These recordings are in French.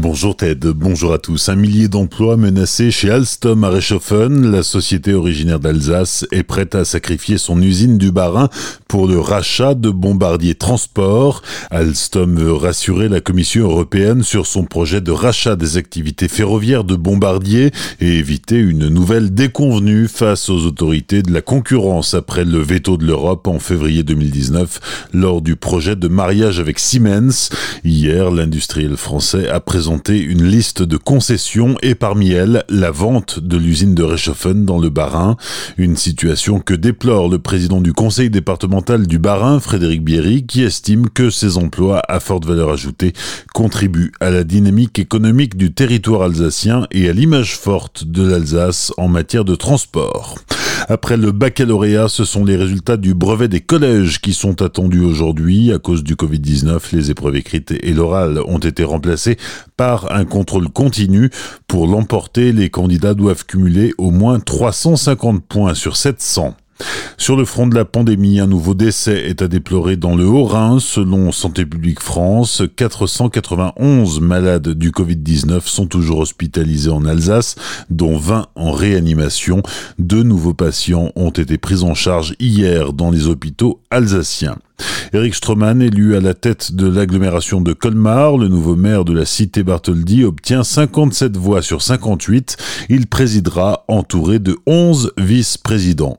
Bonjour Ted, bonjour à tous. Un millier d'emplois menacés chez Alstom à Reichshofen. La société originaire d'Alsace est prête à sacrifier son usine du Bas-Rhin pour le rachat de Bombardier Transport. Alstom veut rassurer la Commission européenne sur son projet de rachat des activités ferroviaires de Bombardier et éviter une nouvelle déconvenue face aux autorités de la concurrence après le veto de l'Europe en février 2019 lors du projet de mariage avec Siemens. Hier, l'industriel français a présenté une liste de concessions et parmi elles la vente de l'usine de Reichshofen dans le Bas-Rhin, une situation que déplore le président du conseil départemental du Bas-Rhin, Frédéric Bierry, qui estime que ces emplois à forte valeur ajoutée contribuent à la dynamique économique du territoire alsacien et à l'image forte de l'Alsace en matière de transport. Après le baccalauréat, ce sont les résultats du brevet des collèges qui sont attendus aujourd'hui. À cause du Covid-19, les épreuves écrites et l'oral ont été remplacées par un contrôle continu. Pour l'emporter, les candidats doivent cumuler au moins 350 points sur 700. Sur le front de la pandémie, un nouveau décès est à déplorer dans le Haut-Rhin. Selon Santé publique France, 491 malades du Covid-19 sont toujours hospitalisés en Alsace, dont 20 en réanimation. Deux nouveaux patients ont été pris en charge hier dans les hôpitaux alsaciens. Eric Stroman, élu à la tête de l'agglomération de Colmar, le nouveau maire de la cité Bartholdi, obtient 57 voix sur 58. Il présidera entouré de 11 vice-présidents.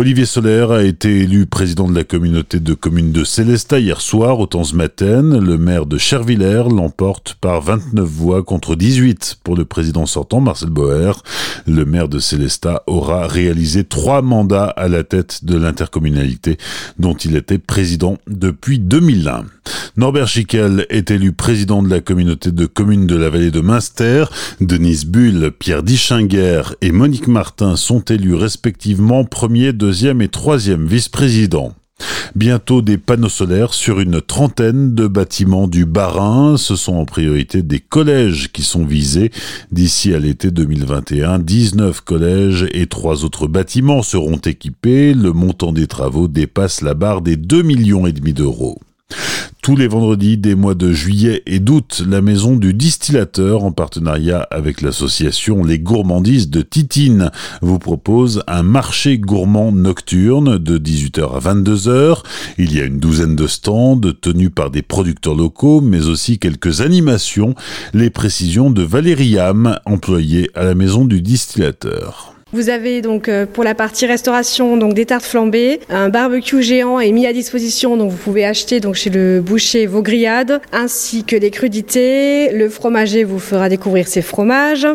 Olivier Solaire a été élu président de la communauté de communes de Célestat hier soir au Temps-Maten. Le maire de Chervillers l'emporte par 29 voix contre 18 pour le président sortant Marcel Boer. Le maire de Célestat aura réalisé trois mandats à la tête de l'intercommunalité dont il était président depuis 2001. Norbert Schickel est élu président de la communauté de communes de la vallée de Münster. Denise Bull, Pierre Dichinger et Monique Martin sont élus respectivement premier, deuxième et troisième vice-président. Bientôt des panneaux solaires sur une trentaine de bâtiments du Bas-Rhin. Ce sont en priorité des collèges qui sont visés. D'ici à l'été 2021, 19 collèges et trois autres bâtiments seront équipés. Le montant des travaux dépasse la barre des 2 millions et demi d'euros. Tous les vendredis des mois de juillet et d'août, la maison du distillateur, en partenariat avec l'association Les Gourmandises de Titine, vous propose un marché gourmand nocturne de 18h à 22h. Il y a une douzaine de stands tenus par des producteurs locaux, mais aussi quelques animations. Les précisions de Valérie employée à la maison du distillateur. Vous avez donc euh, pour la partie restauration donc des tartes flambées, un barbecue géant est mis à disposition donc vous pouvez acheter donc chez le boucher vos grillades ainsi que des crudités. Le fromager vous fera découvrir ses fromages.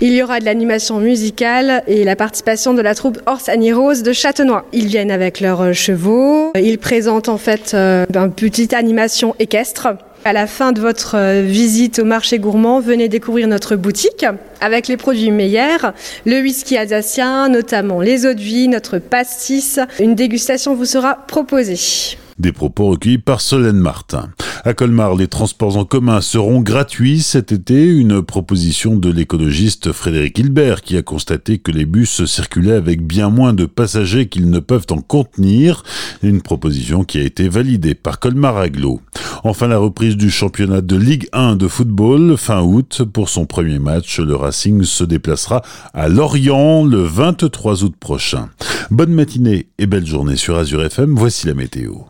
Il y aura de l'animation musicale et la participation de la troupe Orsani Rose de Châtenois. Ils viennent avec leurs chevaux. Ils présentent en fait euh, une petite animation équestre. À la fin de votre euh, visite au marché gourmand, venez découvrir notre boutique avec les produits meilleurs, le whisky alsacien, notamment les eaux de vie, notre pastis. Une dégustation vous sera proposée. Des propos recueillis par Solène Martin. À Colmar, les transports en commun seront gratuits cet été, une proposition de l'écologiste Frédéric Hilbert qui a constaté que les bus circulaient avec bien moins de passagers qu'ils ne peuvent en contenir, une proposition qui a été validée par Colmar Aglo. Enfin, la reprise du championnat de Ligue 1 de football fin août. Pour son premier match, le Racing se déplacera à Lorient le 23 août prochain. Bonne matinée et belle journée sur Azure FM. Voici la météo.